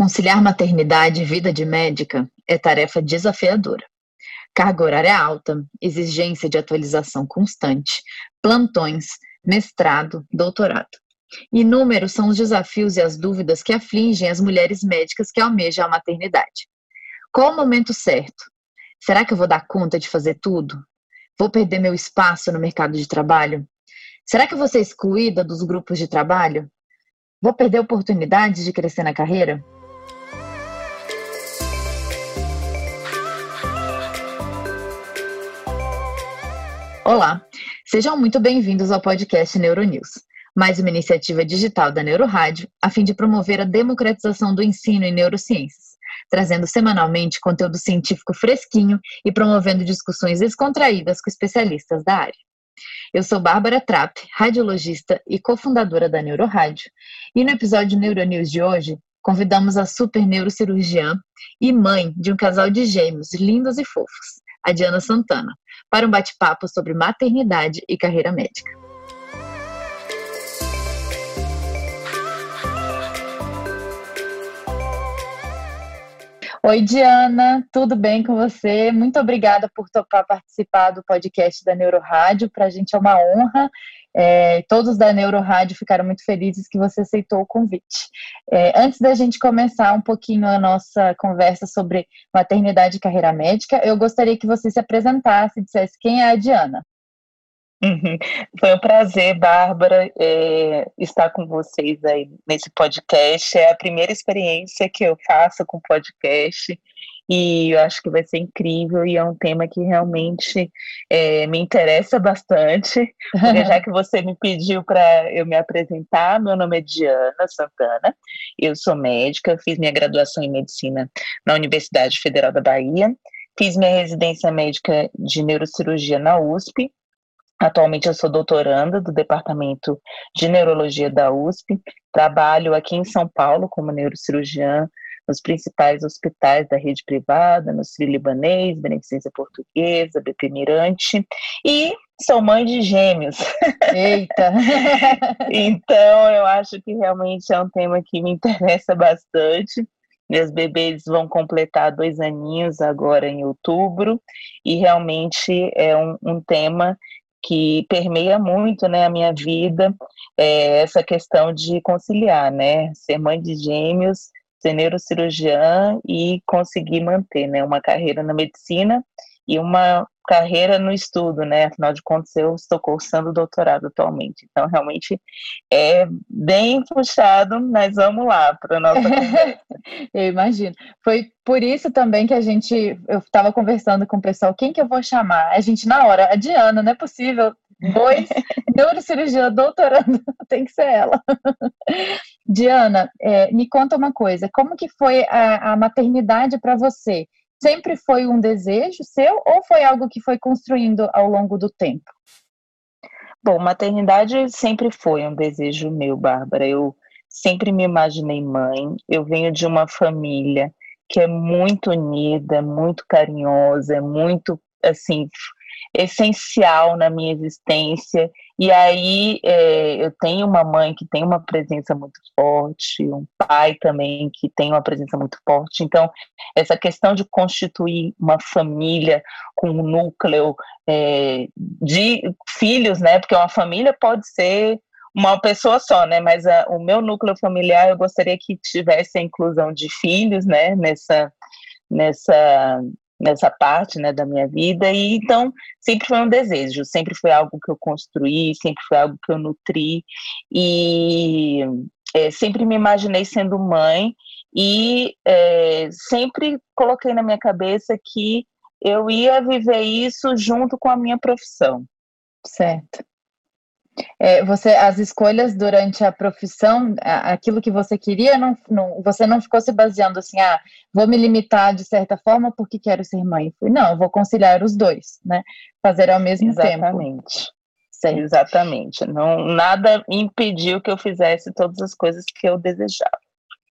Conciliar maternidade e vida de médica é tarefa desafiadora. Carga horária alta, exigência de atualização constante, plantões, mestrado, doutorado. Inúmeros são os desafios e as dúvidas que afligem as mulheres médicas que almejam a maternidade. Qual o momento certo? Será que eu vou dar conta de fazer tudo? Vou perder meu espaço no mercado de trabalho? Será que eu vou ser excluída dos grupos de trabalho? Vou perder oportunidades de crescer na carreira? Olá, sejam muito bem-vindos ao podcast Neuronews, mais uma iniciativa digital da Neurorádio a fim de promover a democratização do ensino em neurociências, trazendo semanalmente conteúdo científico fresquinho e promovendo discussões descontraídas com especialistas da área. Eu sou Bárbara Trapp, radiologista e cofundadora da Neurorádio, e no episódio Neuronews de hoje convidamos a super neurocirurgiã e mãe de um casal de gêmeos lindos e fofos, a Diana Santana, para um bate-papo sobre maternidade e carreira médica. Oi, Diana, tudo bem com você? Muito obrigada por topar participar do podcast da Neurorádio. Para a gente é uma honra é, todos da Neurorádio ficaram muito felizes que você aceitou o convite. É, antes da gente começar um pouquinho a nossa conversa sobre maternidade e carreira médica, eu gostaria que você se apresentasse e dissesse quem é a Diana. Uhum. Foi um prazer, Bárbara, é, estar com vocês aí nesse podcast. É a primeira experiência que eu faço com podcast e eu acho que vai ser incrível e é um tema que realmente é, me interessa bastante, porque já que você me pediu para eu me apresentar, meu nome é Diana Santana, eu sou médica, fiz minha graduação em medicina na Universidade Federal da Bahia, fiz minha residência médica de neurocirurgia na USP, Atualmente eu sou doutoranda do Departamento de Neurologia da USP, trabalho aqui em São Paulo como neurocirurgiã nos principais hospitais da rede privada, no Sírio-Libanês, Beneficência Portuguesa, BP Mirante, e sou mãe de gêmeos. Eita! então, eu acho que realmente é um tema que me interessa bastante. Meus bebês vão completar dois aninhos agora em outubro, e realmente é um, um tema que permeia muito né, a minha vida, é, essa questão de conciliar, né? Ser mãe de gêmeos ser neurocirurgiã e conseguir manter né, uma carreira na medicina e uma carreira no estudo, né? Afinal de contas, eu estou cursando doutorado atualmente. Então, realmente é bem puxado, mas vamos lá para a nossa eu imagino. Foi por isso também que a gente, eu estava conversando com o pessoal, quem que eu vou chamar? A gente, na hora, a Diana, não é possível Dois, neurocirurgia doutorando, tem que ser ela. Diana, é, me conta uma coisa, como que foi a, a maternidade para você? Sempre foi um desejo seu ou foi algo que foi construindo ao longo do tempo? Bom, maternidade sempre foi um desejo meu, Bárbara. Eu sempre me imaginei mãe. Eu venho de uma família que é muito unida, muito carinhosa, muito assim essencial na minha existência. E aí é, eu tenho uma mãe que tem uma presença muito forte, um pai também que tem uma presença muito forte. Então, essa questão de constituir uma família com um núcleo é, de filhos, né? Porque uma família pode ser uma pessoa só, né? Mas a, o meu núcleo familiar eu gostaria que tivesse a inclusão de filhos, né? Nessa nessa nessa parte né, da minha vida, e então sempre foi um desejo, sempre foi algo que eu construí, sempre foi algo que eu nutri, e é, sempre me imaginei sendo mãe, e é, sempre coloquei na minha cabeça que eu ia viver isso junto com a minha profissão. Certo. É, você, as escolhas durante a profissão, aquilo que você queria, não, não, você não ficou se baseando assim, ah, vou me limitar de certa forma porque quero ser mãe. Não, vou conciliar os dois, né? Fazer ao mesmo Exatamente. tempo. Exatamente. Exatamente. Não, nada impediu que eu fizesse todas as coisas que eu desejava.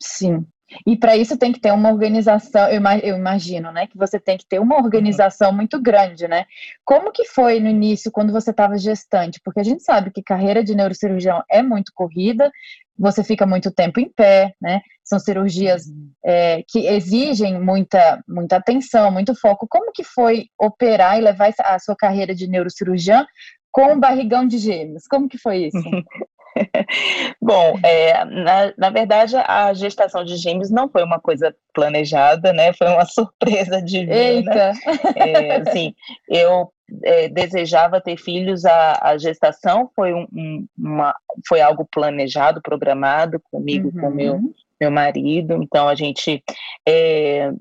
Sim. E para isso tem que ter uma organização, eu imagino, né? Que você tem que ter uma organização muito grande, né? Como que foi no início, quando você estava gestante? Porque a gente sabe que carreira de neurocirurgião é muito corrida, você fica muito tempo em pé, né? São cirurgias uhum. é, que exigem muita, muita atenção, muito foco. Como que foi operar e levar a sua carreira de neurocirurgiã com um barrigão de gêmeos? Como que foi isso? Bom, é, na, na verdade, a gestação de gêmeos não foi uma coisa planejada, né? Foi uma surpresa divina. Eita! É, assim, eu é, desejava ter filhos, a, a gestação foi, um, uma, foi algo planejado, programado comigo, uhum. com meu, meu marido. Então, a gente é,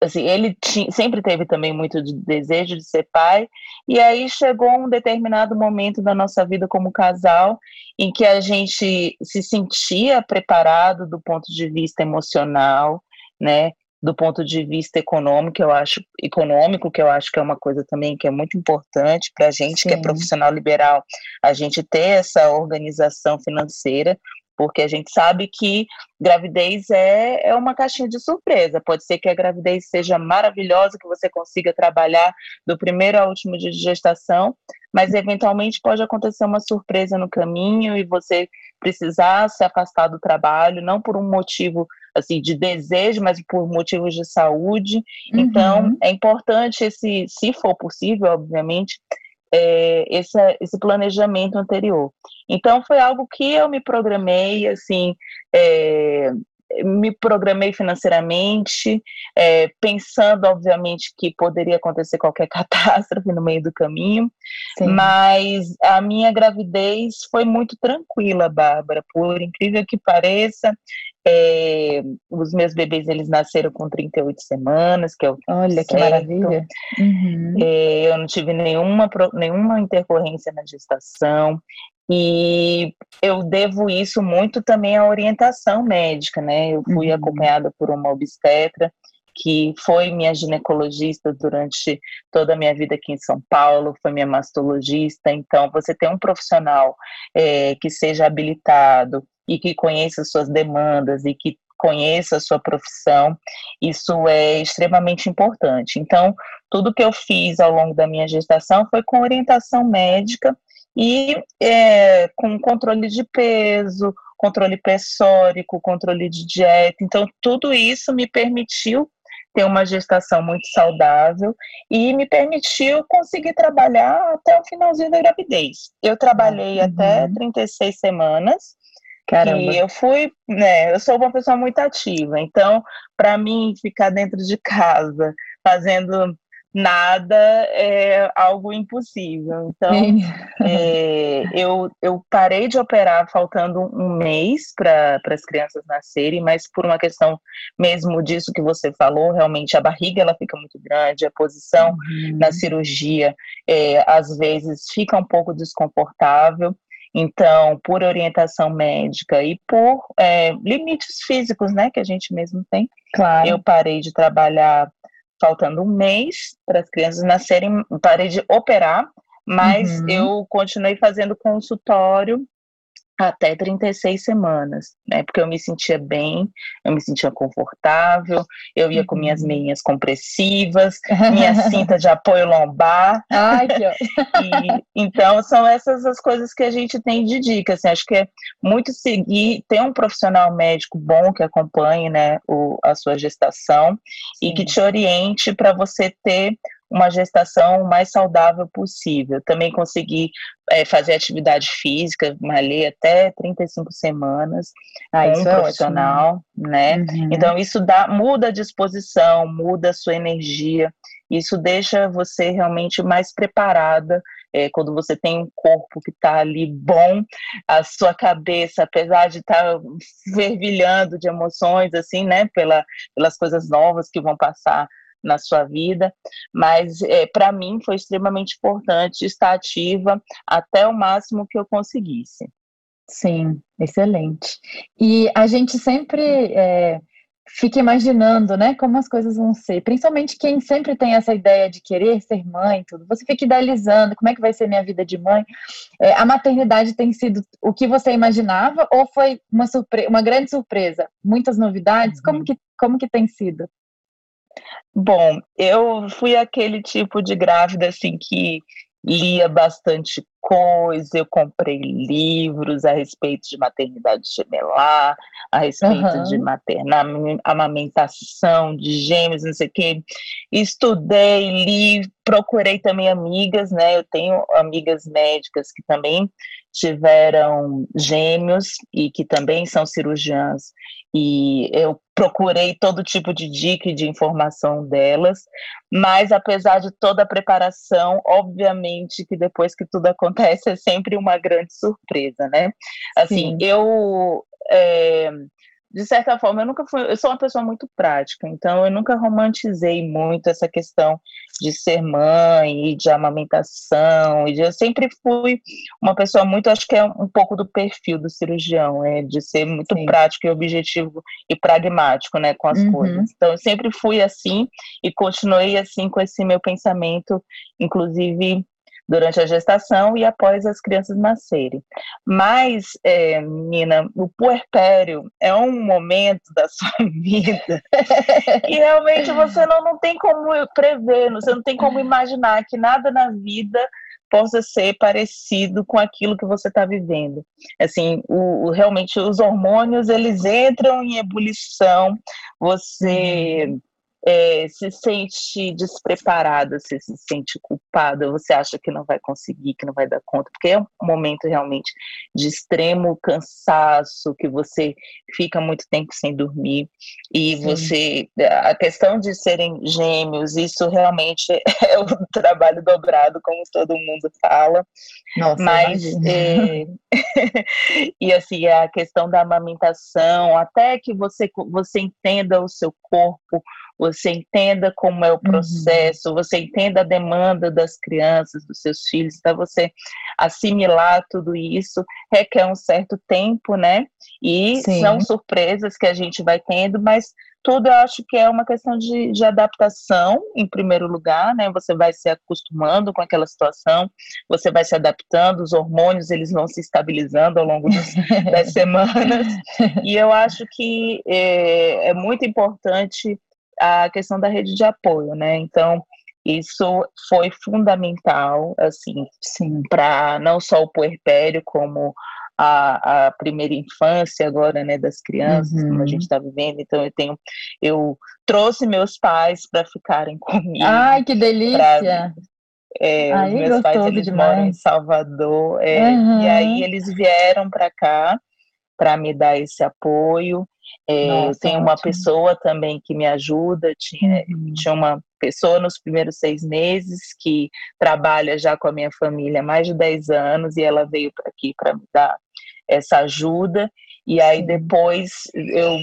assim, ele tinha, sempre teve também muito de desejo de ser pai, e aí chegou um determinado momento da nossa vida como casal em que a gente se sentia preparado do ponto de vista emocional, né? Do ponto de vista econômico, eu acho econômico, que eu acho que é uma coisa também que é muito importante para a gente Sim. que é profissional liberal, a gente ter essa organização financeira, porque a gente sabe que gravidez é, é uma caixinha de surpresa. Pode ser que a gravidez seja maravilhosa, que você consiga trabalhar do primeiro ao último dia de gestação, mas eventualmente pode acontecer uma surpresa no caminho e você precisar se afastar do trabalho, não por um motivo assim de desejo, mas por motivos de saúde. Então, uhum. Então, é importante esse, se for possível, obviamente, é, esse, esse planejamento anterior. Então foi algo que eu me programei, assim, é, me programei financeiramente, é, pensando, obviamente, que poderia acontecer qualquer catástrofe no meio do caminho, Sim. mas a minha gravidez foi muito tranquila, Bárbara, por incrível que pareça. É, os meus bebês eles nasceram com 38 semanas, que é o Olha que maravilha. Uhum. É, eu não tive nenhuma, nenhuma intercorrência na gestação. E eu devo isso muito também à orientação médica, né? Eu fui uhum. acompanhada por uma obstetra que foi minha ginecologista durante toda a minha vida aqui em São Paulo, foi minha mastologista. Então, você ter um profissional é, que seja habilitado e que conheça suas demandas e que conheça a sua profissão, isso é extremamente importante. Então, tudo que eu fiz ao longo da minha gestação foi com orientação médica e é, com controle de peso, controle pressórico, controle de dieta. Então, tudo isso me permitiu ter uma gestação muito saudável e me permitiu conseguir trabalhar até o finalzinho da gravidez. Eu trabalhei uhum. até 36 semanas Caramba. E eu fui, né, eu sou uma pessoa muito ativa, então, para mim, ficar dentro de casa, fazendo nada é algo impossível. Então, é, eu, eu parei de operar faltando um mês para as crianças nascerem, mas por uma questão mesmo disso que você falou, realmente a barriga ela fica muito grande, a posição uhum. na cirurgia é, às vezes fica um pouco desconfortável. Então, por orientação médica e por é, limites físicos, né, que a gente mesmo tem, claro. eu parei de trabalhar faltando um mês para as crianças nascerem, parei de operar, mas uhum. eu continuei fazendo consultório até 36 semanas, né? Porque eu me sentia bem, eu me sentia confortável, eu ia com minhas uhum. meinhas compressivas, minha cinta de apoio lombar. Ai, que e, Então, são essas as coisas que a gente tem de dica, assim, acho que é muito seguir, ter um profissional médico bom que acompanhe, né, o, a sua gestação Sim. e que te oriente para você ter uma gestação mais saudável possível. Também consegui é, fazer atividade física, malhei até 35 semanas ah, com um é profissional, ótimo. né? Uhum. Então isso dá, muda a disposição, muda a sua energia, isso deixa você realmente mais preparada é, quando você tem um corpo que está ali bom, a sua cabeça, apesar de estar tá fervilhando de emoções, assim, né, pela, pelas coisas novas que vão passar na sua vida, mas é, para mim foi extremamente importante estar ativa até o máximo que eu conseguisse. Sim, excelente. E a gente sempre é, fica imaginando, né, como as coisas vão ser, principalmente quem sempre tem essa ideia de querer ser mãe, tudo. Você fica idealizando como é que vai ser minha vida de mãe. É, a maternidade tem sido o que você imaginava ou foi uma, surpre uma grande surpresa? Muitas novidades? Uhum. Como que como que tem sido? Bom, eu fui aquele tipo de grávida assim que lia bastante coisa, eu comprei livros a respeito de maternidade gemelar, a respeito uhum. de materna, amamentação de gêmeos, não sei o quê. Estudei, li, procurei também amigas, né? Eu tenho amigas médicas que também tiveram gêmeos e que também são cirurgiãs e eu procurei todo tipo de dica e de informação delas, mas apesar de toda a preparação, obviamente que depois que tudo acontece é sempre uma grande surpresa, né? Assim, Sim. eu é, de certa forma, eu nunca fui, eu sou uma pessoa muito prática, então eu nunca romantizei muito essa questão de ser mãe e de amamentação, e de, eu sempre fui uma pessoa muito, acho que é um pouco do perfil do cirurgião, é de ser muito Sim. prático e objetivo e pragmático, né, com as uhum. coisas. Então eu sempre fui assim e continuei assim com esse meu pensamento, inclusive durante a gestação e após as crianças nascerem. Mas, é, menina, o puerpério é um momento da sua vida e realmente você não, não tem como prever, você não tem como imaginar que nada na vida possa ser parecido com aquilo que você está vivendo. Assim, o, o, realmente os hormônios eles entram em ebulição, você uhum é, se sente despreparada, você se sente culpada, você acha que não vai conseguir, que não vai dar conta, porque é um momento realmente de extremo cansaço, que você fica muito tempo sem dormir, e Sim. você, a questão de serem gêmeos, isso realmente é o trabalho dobrado, como todo mundo fala, Nossa, mas, é, e assim, a questão da amamentação, até que você, você entenda o seu corpo, você entenda como é o uhum. processo, uhum. você entenda a demanda das crianças, dos seus filhos, para você assimilar tudo isso requer um certo tempo, né? E Sim. são surpresas que a gente vai tendo, mas tudo eu acho que é uma questão de, de, adaptação, em primeiro lugar, né? Você vai se acostumando com aquela situação, você vai se adaptando, os hormônios eles vão se estabilizando ao longo dos, das semanas, e eu acho que é, é muito importante a questão da rede de apoio, né? Então, isso foi fundamental, assim, para não só o puerpério, como a, a, primeira infância agora, né, das crianças, uhum. como a gente está vivendo. Então, eu tenho, eu trouxe meus pais para ficarem comigo. Ai, que delícia! Pra, é, Ai, meus pais eles demais. moram em Salvador, é, uhum. e aí eles vieram para cá para me dar esse apoio. É, Nossa, eu tenho uma pessoa também que me ajuda, tinha, uhum. tinha uma pessoa nos primeiros seis meses que trabalha já com a minha família há mais de 10 anos e ela veio aqui para me dar essa ajuda. E aí depois eu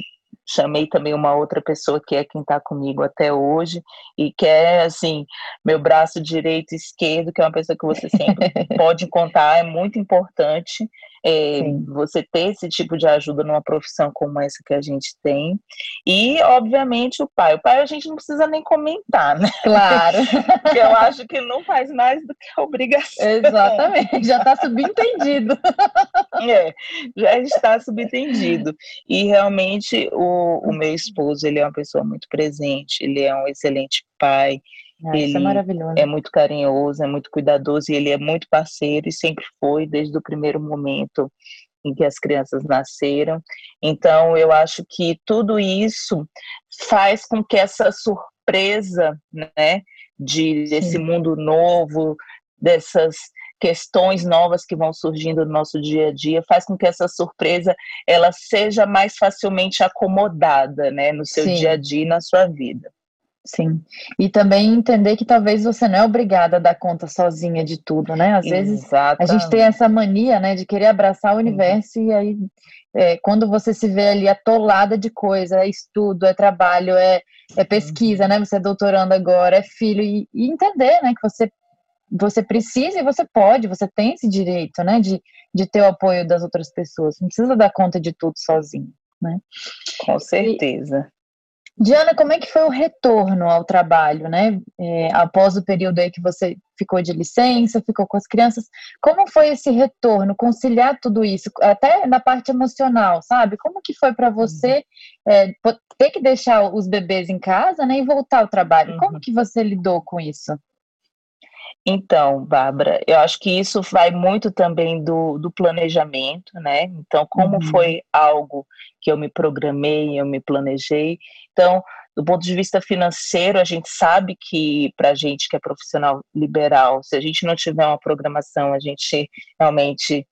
chamei também uma outra pessoa que é quem está comigo até hoje e que é assim meu braço direito e esquerdo que é uma pessoa que você sempre pode contar é muito importante é, você ter esse tipo de ajuda numa profissão como essa que a gente tem. E obviamente o pai. O pai a gente não precisa nem comentar né? Claro. Porque eu acho que não faz mais do que obrigação. Exatamente. Já está subentendido. É já está subentendido. E realmente o o, meu esposo, ele é uma pessoa muito presente, ele é um excelente pai, ah, é ele é, é, muito carinhoso, é muito cuidadoso e ele é muito parceiro e sempre foi desde o primeiro momento em que as crianças nasceram. Então, eu acho que tudo isso faz com que essa surpresa, né, de desse Sim. mundo novo, dessas questões novas que vão surgindo no nosso dia a dia, faz com que essa surpresa ela seja mais facilmente acomodada, né, no seu Sim. dia a dia e na sua vida. Sim. E também entender que talvez você não é obrigada a dar conta sozinha de tudo, né? Às vezes Exatamente. a gente tem essa mania, né, de querer abraçar o universo uhum. e aí é, quando você se vê ali atolada de coisa, é estudo, é trabalho, é, é pesquisa, uhum. né? Você é doutorando agora, é filho, e, e entender, né, que você você precisa e você pode, você tem esse direito, né, de, de ter o apoio das outras pessoas. Não precisa dar conta de tudo sozinho, né? Com certeza. E, Diana, como é que foi o retorno ao trabalho, né? É, após o período aí que você ficou de licença, ficou com as crianças, como foi esse retorno, conciliar tudo isso, até na parte emocional, sabe? Como que foi para você uhum. é, ter que deixar os bebês em casa, né, e voltar ao trabalho? Uhum. Como que você lidou com isso? Então, Bárbara, eu acho que isso vai muito também do, do planejamento, né? Então, como uhum. foi algo que eu me programei, eu me planejei. Então, do ponto de vista financeiro, a gente sabe que para a gente que é profissional liberal, se a gente não tiver uma programação, a gente realmente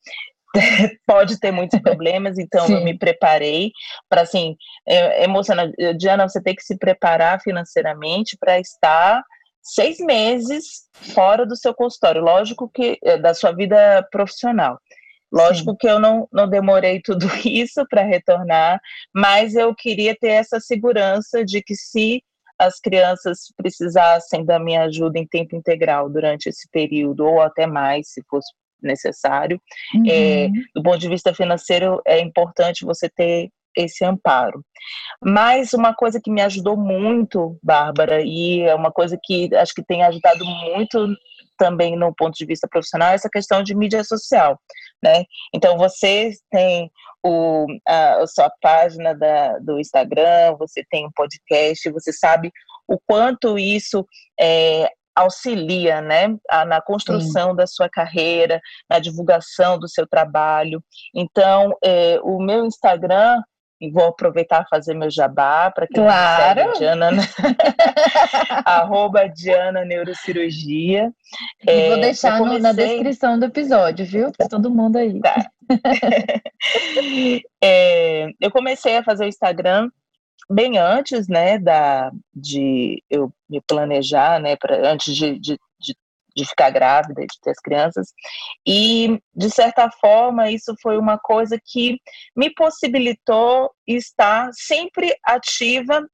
pode ter muitos problemas, então Sim. eu me preparei para assim, é, emocionar. Diana, você tem que se preparar financeiramente para estar seis meses fora do seu consultório, lógico que é, da sua vida profissional. Lógico Sim. que eu não, não demorei tudo isso para retornar, mas eu queria ter essa segurança de que se as crianças precisassem da minha ajuda em tempo integral durante esse período, ou até mais, se fosse necessário, é, uhum. é, do ponto de vista financeiro, é importante você ter esse amparo. Mas uma coisa que me ajudou muito, Bárbara, e é uma coisa que acho que tem ajudado muito também no ponto de vista profissional, é essa questão de mídia social, né? Então, você tem o, a, a sua página da, do Instagram, você tem um podcast, você sabe o quanto isso é, auxilia né, na construção Sim. da sua carreira, na divulgação do seu trabalho. Então, é, o meu Instagram e vou aproveitar fazer meu jabá para quem claro. segue, Diana, né? arroba Diana Neurocirurgia. E é, vou deixar comecei... na descrição do episódio, viu? Para todo mundo aí. Tá. é, eu comecei a fazer o Instagram bem antes, né, da, de eu me planejar, né, pra, antes de, de, de ficar grávida, de ter as crianças. E, de certa forma, isso foi uma coisa que me possibilitou estar sempre ativa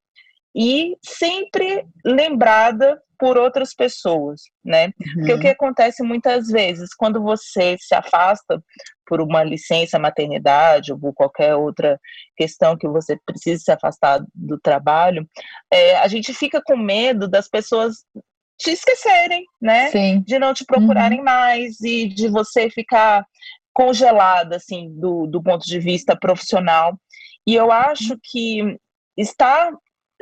e sempre lembrada por outras pessoas, né? Uhum. Porque o que acontece muitas vezes, quando você se afasta por uma licença maternidade ou por qualquer outra questão que você precise se afastar do trabalho, é, a gente fica com medo das pessoas te esquecerem, né? Sim. De não te procurarem uhum. mais e de você ficar congelada, assim, do, do ponto de vista profissional. E eu acho que estar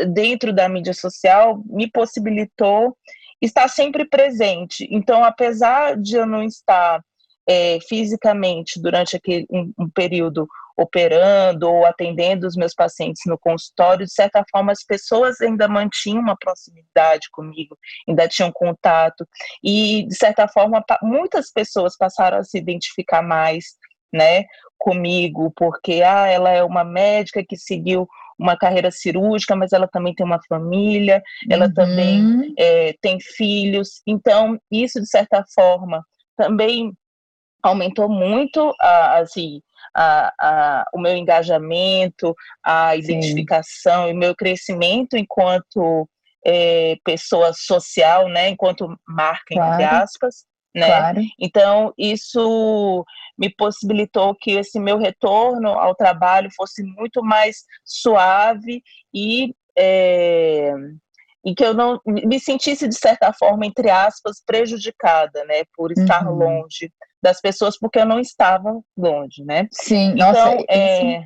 dentro da mídia social me possibilitou estar sempre presente. Então, apesar de eu não estar é, fisicamente durante aquele um, um período operando ou atendendo os meus pacientes no consultório, de certa forma as pessoas ainda mantinham uma proximidade comigo, ainda tinham contato e de certa forma muitas pessoas passaram a se identificar mais, né, comigo, porque ah, ela é uma médica que seguiu uma carreira cirúrgica, mas ela também tem uma família, ela uhum. também é, tem filhos, então isso de certa forma também aumentou muito assim a, a, o meu engajamento, a identificação Sim. e o meu crescimento enquanto é, pessoa social, né, enquanto marca, claro. entre aspas, né? Claro. Então, isso me possibilitou que esse meu retorno ao trabalho fosse muito mais suave e, é, e que eu não me sentisse, de certa forma, entre aspas, prejudicada, né, por estar uhum. longe das pessoas porque eu não estava longe, né? Sim, então, nossa, é...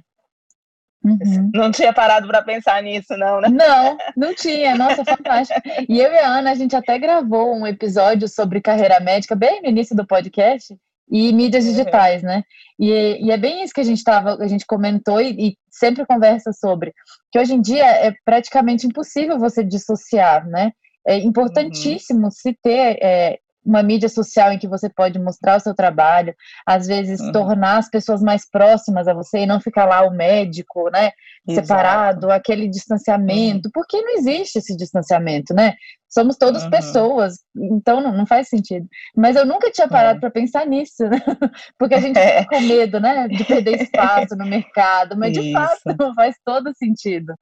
Uhum. Não tinha parado para pensar nisso, não, né? Não, não tinha. Nossa, fantástico. E eu e a Ana, a gente até gravou um episódio sobre carreira médica, bem no início do podcast, e mídias uhum. digitais, uhum. né? E, e, é bem isso que a gente tava, a gente comentou e, e, sempre conversa sobre, que hoje em dia é praticamente impossível você dissociar, né? É importantíssimo uhum. se ter é, uma mídia social em que você pode mostrar o seu trabalho, às vezes uhum. tornar as pessoas mais próximas a você e não ficar lá o médico, né, Exato. separado, aquele distanciamento, uhum. porque não existe esse distanciamento, né? Somos todas uhum. pessoas, então não, não, faz sentido. Mas eu nunca tinha parado é. para pensar nisso, né? porque a gente é. fica com medo, né, de perder espaço no mercado, mas Isso. de fato faz todo sentido.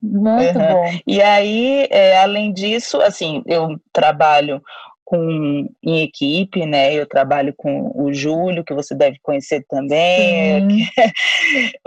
Muito uhum. bom. E aí, é, além disso, assim, eu trabalho com em equipe, né? Eu trabalho com o Júlio, que você deve conhecer também, é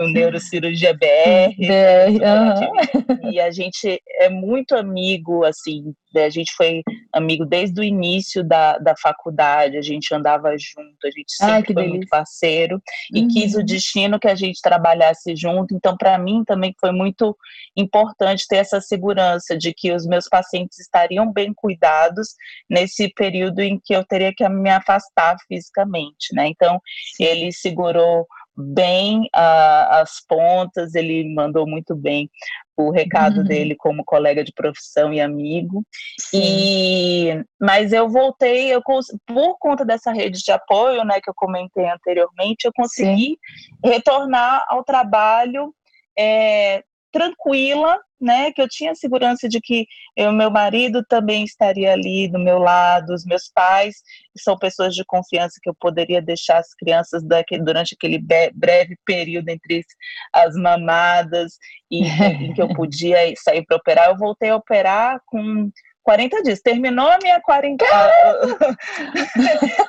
o Neurocirurgia BR. BR uhum. E a gente é muito amigo, assim, né, a gente foi amigo desde o início da, da faculdade, a gente andava junto, a gente sempre Ai, foi delícia. muito parceiro uhum. e quis o destino que a gente trabalhasse junto. Então, para mim também foi muito importante ter essa segurança de que os meus pacientes estariam bem cuidados nesse período em que eu teria que me afastar fisicamente, né? Então, Sim. ele segurou bem uh, as pontas, ele mandou muito bem o recado uhum. dele como colega de profissão e amigo. Sim. E mas eu voltei, eu por conta dessa rede de apoio, né, que eu comentei anteriormente, eu consegui Sim. retornar ao trabalho é, tranquila, né, que eu tinha segurança de que o meu marido também estaria ali do meu lado, os meus pais são pessoas de confiança que eu poderia deixar as crianças daquele, durante aquele breve período entre as mamadas e em que eu podia sair para operar. Eu voltei a operar com 40 dias. Terminou a minha 40.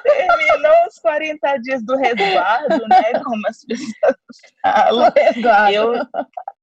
Terminou os 40 dias do resguardo, né? Como as pessoas falam. Eu,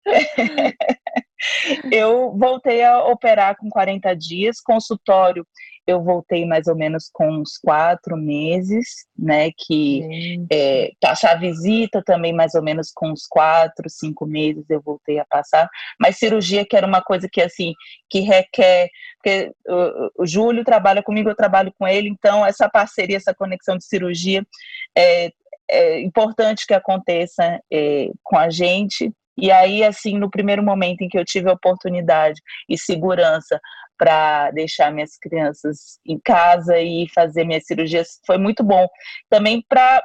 eu voltei a operar com 40 dias, consultório eu voltei mais ou menos com uns quatro meses, né? Que é, passar visita também mais ou menos com uns quatro, cinco meses eu voltei a passar. Mas cirurgia que era uma coisa que assim que requer, porque o, o Júlio trabalha comigo, eu trabalho com ele, então essa parceria, essa conexão de cirurgia é, é importante que aconteça é, com a gente e aí, assim, no primeiro momento em que eu tive oportunidade e segurança para deixar minhas crianças em casa e fazer minhas cirurgias, foi muito bom. Também para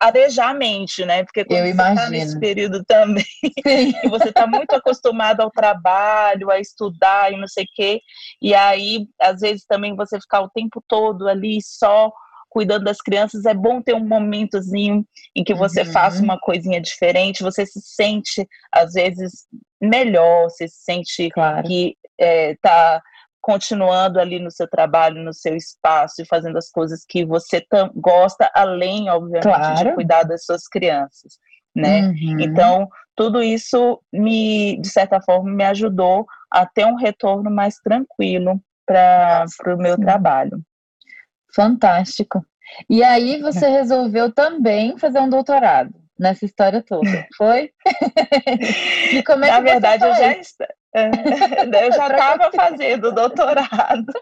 arejar a mente, né? Porque quando eu você está nesse período também, e você está muito acostumado ao trabalho, a estudar e não sei o quê, e aí, às vezes, também você ficar o tempo todo ali só cuidando das crianças, é bom ter um momentozinho em que você uhum. faça uma coisinha diferente, você se sente, às vezes, melhor, você se sente claro. que está é, continuando ali no seu trabalho, no seu espaço e fazendo as coisas que você gosta, além, obviamente, claro. de cuidar das suas crianças, né? Uhum. Então, tudo isso me, de certa forma, me ajudou a ter um retorno mais tranquilo para o meu trabalho. Fantástico. E aí você resolveu também fazer um doutorado nessa história toda, foi? e como é Na que verdade, eu já, é, eu já estava fazendo doutorado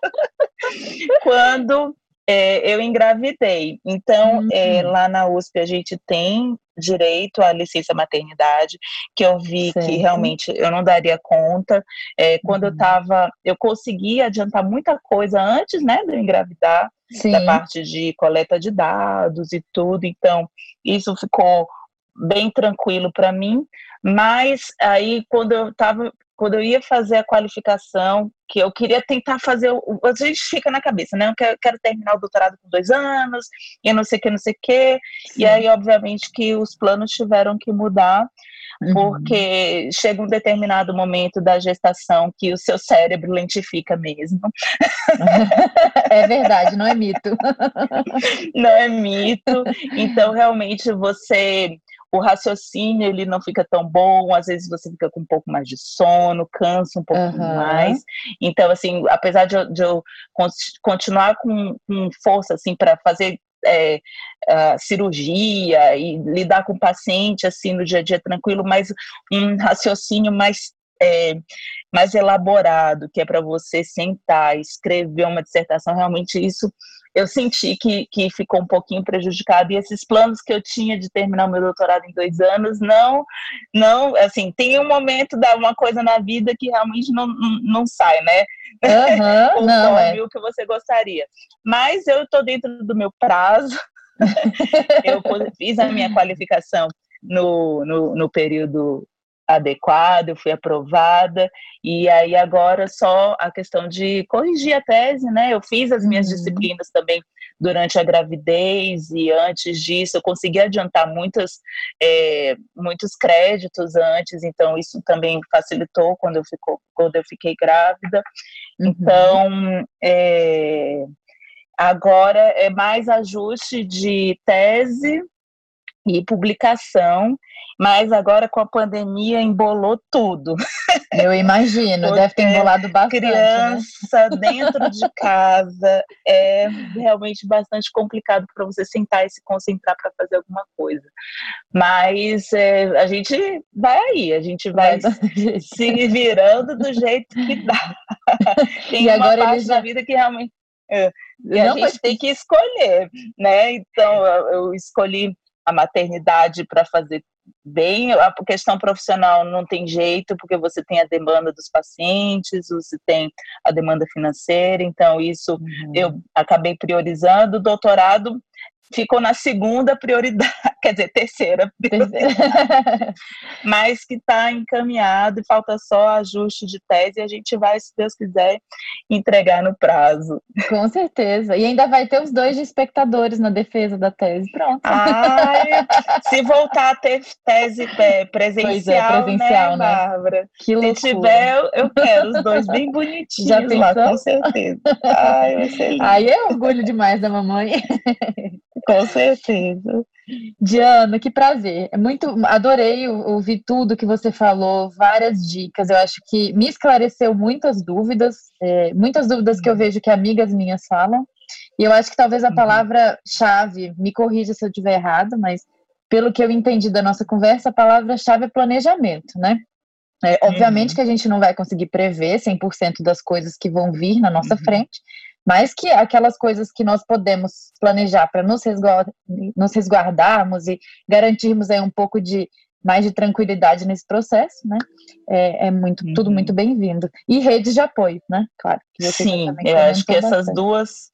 quando é, eu engravidei. Então, uhum. é, lá na USP a gente tem direito à licença maternidade, que eu vi certo. que realmente eu não daria conta. É, quando uhum. eu estava, eu consegui adiantar muita coisa antes, né, de eu engravidar, Sim. da parte de coleta de dados e tudo. Então, isso ficou bem tranquilo para mim. Mas aí, quando eu estava quando eu ia fazer a qualificação, que eu queria tentar fazer, a gente fica na cabeça, né? Eu quero, quero terminar o doutorado com dois anos, e não sei o que, não sei o que, e aí, obviamente, que os planos tiveram que mudar, uhum. porque chega um determinado momento da gestação que o seu cérebro lentifica mesmo. É verdade, não é mito. Não é mito. Então, realmente, você o raciocínio ele não fica tão bom, às vezes você fica com um pouco mais de sono, cansa um pouco uhum. mais. Então, assim, apesar de eu, de eu continuar com, com, força, assim, para fazer é, cirurgia e lidar com o paciente, assim, no dia a dia tranquilo, mas um raciocínio mais é, mais elaborado, que é para você sentar, escrever uma dissertação, realmente isso eu senti que, que ficou um pouquinho prejudicado. E esses planos que eu tinha de terminar o meu doutorado em dois anos não não assim tem um momento da uma coisa na vida que realmente não, não, não sai né? Uhum, não é. o que você gostaria. Mas eu estou dentro do meu prazo. Eu fiz a minha qualificação no, no, no período adequado, eu fui aprovada, e aí agora só a questão de corrigir a tese, né? Eu fiz as minhas uhum. disciplinas também durante a gravidez e antes disso eu consegui adiantar muitas, é, muitos créditos antes, então isso também facilitou quando eu, ficou, quando eu fiquei grávida. Uhum. Então, é, agora é mais ajuste de tese e publicação, mas agora com a pandemia embolou tudo. Eu imagino, deve ter embolado bastante. Né? Criança né? dentro de casa é realmente bastante complicado para você sentar e se concentrar para fazer alguma coisa. Mas é, a gente vai aí, a gente vai, vai se virando do jeito que dá. Tem e uma agora parte já... da vida que realmente é, e a gente tem que escolher, né? Então eu escolhi a maternidade para fazer bem, a questão profissional não tem jeito, porque você tem a demanda dos pacientes, você tem a demanda financeira, então isso uhum. eu acabei priorizando. O doutorado ficou na segunda prioridade, quer dizer, terceira prioridade, mas que está encaminhado e falta só ajuste de tese e a gente vai, se Deus quiser, entregar no prazo. Com certeza. E ainda vai ter os dois de espectadores na defesa da tese. Pronto. Ai, se voltar a ter tese é, presencial, é, presencial né, né, Bárbara? Que loucura. Se tiver, eu quero os dois bem bonitinhos Já lá, com certeza. Ai, lindo. Aí é orgulho demais da mamãe. Com certeza. Diana, que prazer. É muito, adorei ouvir tudo que você falou, várias dicas. Eu acho que me esclareceu muitas dúvidas, é, muitas dúvidas que eu vejo que amigas minhas falam. E eu acho que talvez a uhum. palavra-chave, me corrija se eu estiver errado, mas pelo que eu entendi da nossa conversa, a palavra-chave é planejamento, né? É, obviamente uhum. que a gente não vai conseguir prever 100% das coisas que vão vir na nossa uhum. frente, mas que aquelas coisas que nós podemos planejar para nos, resguard, nos resguardarmos e garantirmos aí um pouco de mais de tranquilidade nesse processo, né? É, é muito uhum. tudo muito bem-vindo. E redes de apoio, né? Claro. Sim, eu acho que essas duas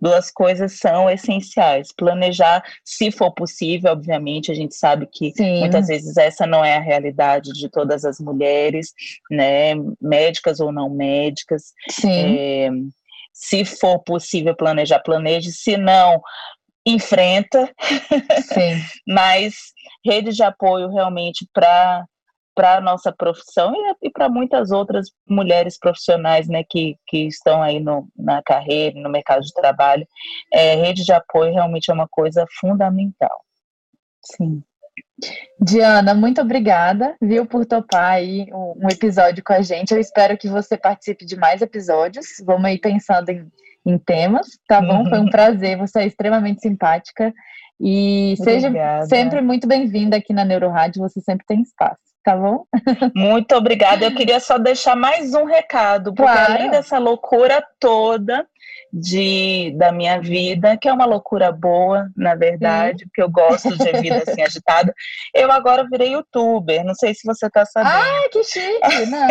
duas coisas são essenciais. Planejar, se for possível, obviamente, a gente sabe que Sim. muitas vezes essa não é a realidade de todas as mulheres, né? Médicas ou não médicas. Sim. É, se for possível planejar, planeje, se não, enfrenta. Sim. Mas rede de apoio realmente para para a nossa profissão e, e para muitas outras mulheres profissionais né, que, que estão aí no, na carreira, no mercado de trabalho. É, rede de apoio realmente é uma coisa fundamental. Sim. Diana, muito obrigada, viu, por topar aí um, episódio com a gente. Eu espero que você participe de mais episódios. Vamos aí pensando em, em temas, tá bom? Uhum. Foi um prazer, você é extremamente simpática. E obrigada. seja sempre muito bem-vinda aqui na Neurorádio, você sempre tem espaço, tá bom? Muito obrigada. Eu queria só deixar mais um recado, porque claro. além dessa loucura toda, de, da minha vida, que é uma loucura boa, na verdade, porque eu gosto de vida assim agitada. Eu agora virei youtuber, não sei se você está sabendo. Ah, que chique! Não.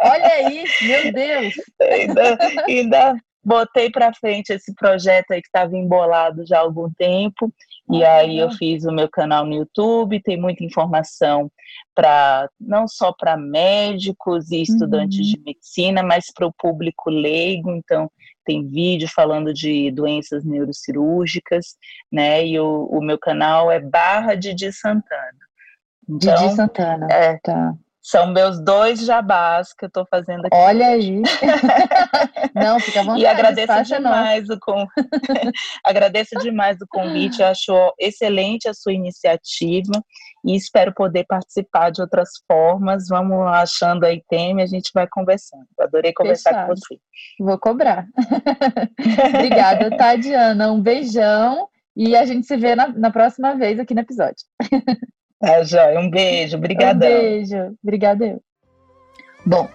Olha aí, meu Deus! Ainda, ainda botei para frente esse projeto aí que estava embolado já há algum tempo. E aí eu fiz o meu canal no YouTube, tem muita informação para não só para médicos e estudantes uhum. de medicina, mas para o público leigo. Então tem vídeo falando de doenças neurocirúrgicas, né? E o, o meu canal é Barra Didi Santana. Então, Didi Santana. É, tá. São meus dois jabás que eu estou fazendo aqui. Olha aí. Não, fica à vontade. E agradeço demais o con... agradeço demais o convite. Eu acho excelente a sua iniciativa e espero poder participar de outras formas. Vamos achando aí tema e a gente vai conversando. Adorei conversar Fechado. com você. Vou cobrar. Obrigada, Tadiana. Um beijão e a gente se vê na, na próxima vez aqui no episódio. Tá, joia. Um beijo. Obrigadão. Um beijo. Obrigada. Bom,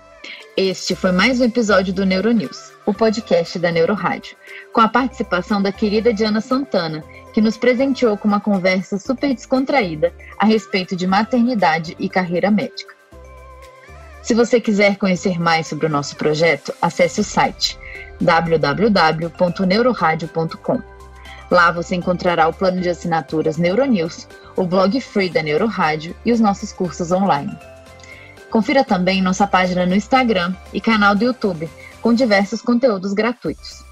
este foi mais um episódio do Neuronews, o podcast da Neurorádio, com a participação da querida Diana Santana, que nos presenteou com uma conversa super descontraída a respeito de maternidade e carreira médica. Se você quiser conhecer mais sobre o nosso projeto, acesse o site www.neuroradio.com Lá você encontrará o plano de assinaturas Neuronews, o blog free da Neurorádio e os nossos cursos online. Confira também nossa página no Instagram e canal do YouTube, com diversos conteúdos gratuitos.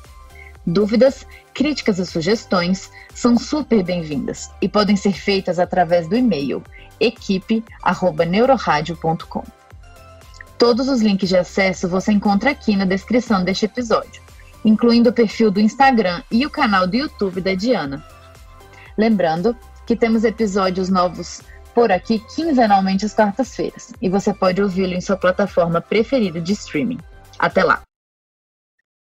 Dúvidas, críticas e sugestões são super bem-vindas e podem ser feitas através do e-mail equipe@neuroradio.com. Todos os links de acesso você encontra aqui na descrição deste episódio incluindo o perfil do Instagram e o canal do YouTube da Diana. Lembrando que temos episódios novos por aqui quinzenalmente às quartas-feiras e você pode ouvi-lo em sua plataforma preferida de streaming. Até lá!